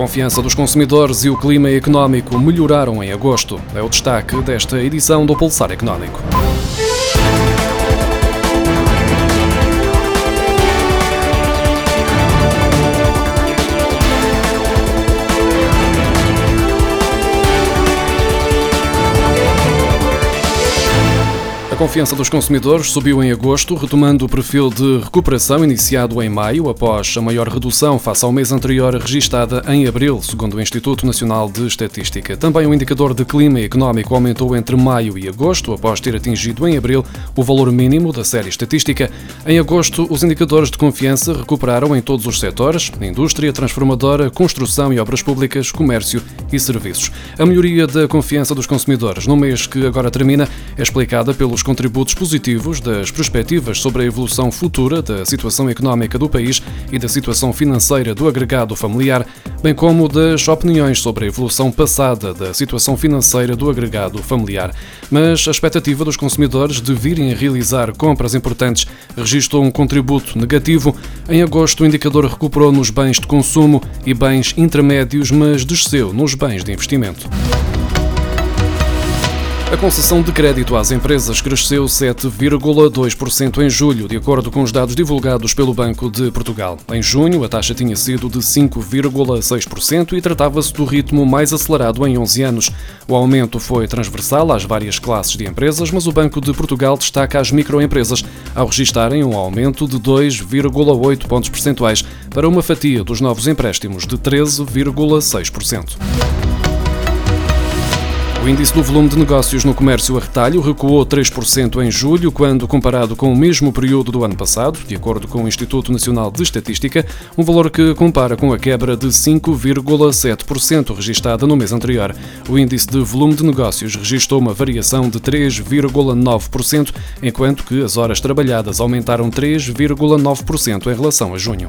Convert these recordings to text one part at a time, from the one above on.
confiança dos consumidores e o clima económico melhoraram em agosto. É o destaque desta edição do Pulsar Económico. Confiança dos consumidores subiu em agosto, retomando o perfil de recuperação iniciado em maio, após a maior redução face ao mês anterior registada em abril, segundo o Instituto Nacional de Estatística. Também o indicador de clima económico aumentou entre maio e agosto, após ter atingido em abril o valor mínimo da série estatística. Em agosto, os indicadores de confiança recuperaram em todos os setores: indústria, transformadora, construção e obras públicas, comércio e serviços. A melhoria da confiança dos consumidores no mês que agora termina é explicada pelos contributos positivos das perspectivas sobre a evolução futura da situação económica do país e da situação financeira do agregado familiar, bem como das opiniões sobre a evolução passada da situação financeira do agregado familiar. Mas a expectativa dos consumidores de virem a realizar compras importantes registrou um contributo negativo. Em agosto, o indicador recuperou nos bens de consumo e bens intermédios, mas desceu nos bens de investimento. A concessão de crédito às empresas cresceu 7,2% em julho, de acordo com os dados divulgados pelo Banco de Portugal. Em junho, a taxa tinha sido de 5,6% e tratava-se do ritmo mais acelerado em 11 anos. O aumento foi transversal às várias classes de empresas, mas o Banco de Portugal destaca as microempresas, ao registarem um aumento de 2,8 pontos percentuais para uma fatia dos novos empréstimos de 13,6%. O índice do volume de negócios no comércio a retalho recuou 3% em julho, quando comparado com o mesmo período do ano passado, de acordo com o Instituto Nacional de Estatística, um valor que compara com a quebra de 5,7% registada no mês anterior. O índice de volume de negócios registrou uma variação de 3,9%, enquanto que as horas trabalhadas aumentaram 3,9% em relação a junho.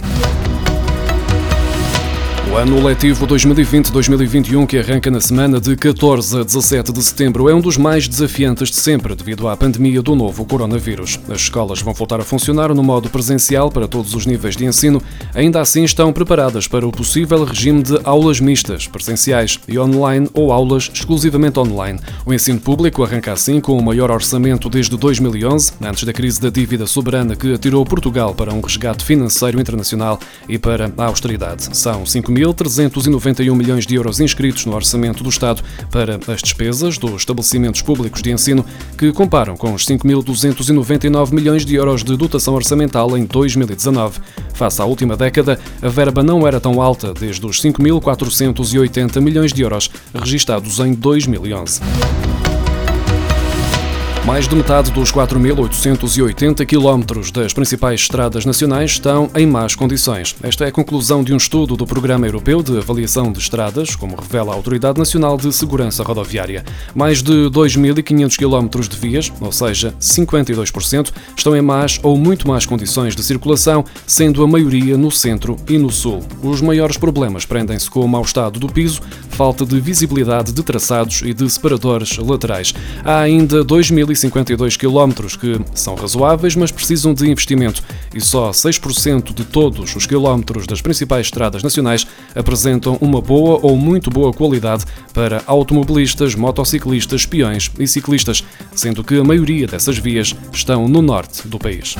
O ano letivo 2020-2021, que arranca na semana de 14 a 17 de setembro, é um dos mais desafiantes de sempre devido à pandemia do novo coronavírus. As escolas vão voltar a funcionar no modo presencial para todos os níveis de ensino, ainda assim estão preparadas para o possível regime de aulas mistas, presenciais e online ou aulas exclusivamente online. O ensino público arranca assim com o maior orçamento desde 2011, antes da crise da dívida soberana que atirou Portugal para um resgate financeiro internacional e para a austeridade. São 5 mil 1.391 milhões de euros inscritos no orçamento do Estado para as despesas dos estabelecimentos públicos de ensino, que comparam com os 5.299 milhões de euros de dotação orçamental em 2019. Face à última década, a verba não era tão alta desde os 5.480 milhões de euros registados em 2011. Mais de metade dos 4.880 quilómetros das principais estradas nacionais estão em más condições. Esta é a conclusão de um estudo do Programa Europeu de Avaliação de Estradas, como revela a Autoridade Nacional de Segurança Rodoviária. Mais de 2.500 quilómetros de vias, ou seja, 52%, estão em más ou muito más condições de circulação, sendo a maioria no centro e no sul. Os maiores problemas prendem-se com o mau estado do piso, falta de visibilidade de traçados e de separadores laterais. Há ainda 2.000 1.052 quilómetros que são razoáveis, mas precisam de investimento e só 6% de todos os quilómetros das principais estradas nacionais apresentam uma boa ou muito boa qualidade para automobilistas, motociclistas, peões e ciclistas, sendo que a maioria dessas vias estão no norte do país.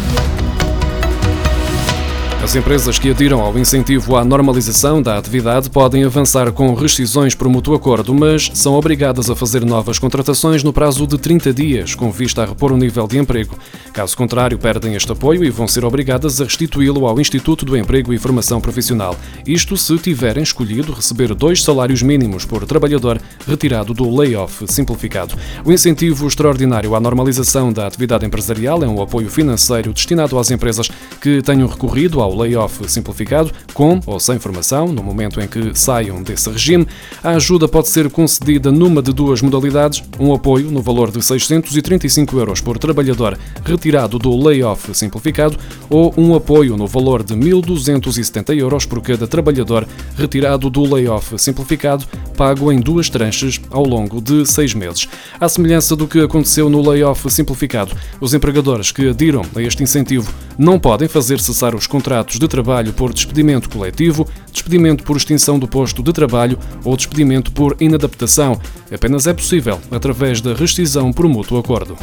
As empresas que adiram ao incentivo à normalização da atividade podem avançar com rescisões por mútuo acordo, mas são obrigadas a fazer novas contratações no prazo de 30 dias, com vista a repor o nível de emprego. Caso contrário, perdem este apoio e vão ser obrigadas a restituí-lo ao Instituto do Emprego e Formação Profissional. Isto se tiverem escolhido receber dois salários mínimos por trabalhador retirado do layoff simplificado. O incentivo extraordinário à normalização da atividade empresarial é um apoio financeiro destinado às empresas que tenham recorrido ao ao layoff simplificado, com ou sem formação, no momento em que saiam desse regime. A ajuda pode ser concedida numa de duas modalidades: um apoio no valor de 635 euros por trabalhador retirado do layoff simplificado ou um apoio no valor de 1.270 euros por cada trabalhador retirado do layoff simplificado, pago em duas tranches ao longo de seis meses. À semelhança do que aconteceu no layoff simplificado, os empregadores que adiram a este incentivo não podem fazer cessar os contratos contratos de trabalho por despedimento coletivo, despedimento por extinção do posto de trabalho ou despedimento por inadaptação. Apenas é possível através da rescisão por mútuo acordo.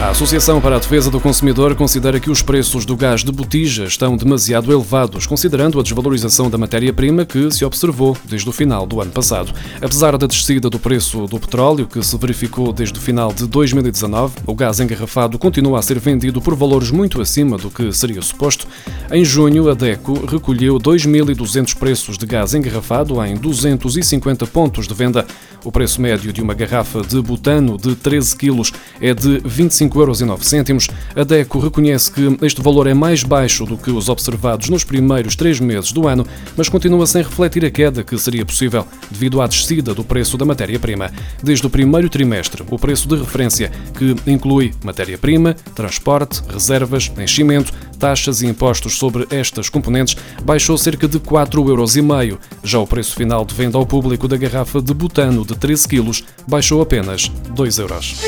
A Associação para a Defesa do Consumidor considera que os preços do gás de botija estão demasiado elevados, considerando a desvalorização da matéria-prima que se observou desde o final do ano passado. Apesar da descida do preço do petróleo, que se verificou desde o final de 2019, o gás engarrafado continua a ser vendido por valores muito acima do que seria suposto. Em junho, a DECO recolheu 2.200 preços de gás engarrafado em 250 pontos de venda. O preço médio de uma garrafa de butano de 13 kg é de 25,09 euros. A DECO reconhece que este valor é mais baixo do que os observados nos primeiros três meses do ano, mas continua sem refletir a queda que seria possível devido à descida do preço da matéria-prima. Desde o primeiro trimestre, o preço de referência, que inclui matéria-prima, transporte, reservas, enchimento, taxas e impostos sobre estas componentes, baixou cerca de 4,5 euros. Já o preço final de venda ao público da garrafa de butano de 13 kg baixou apenas 2 euros.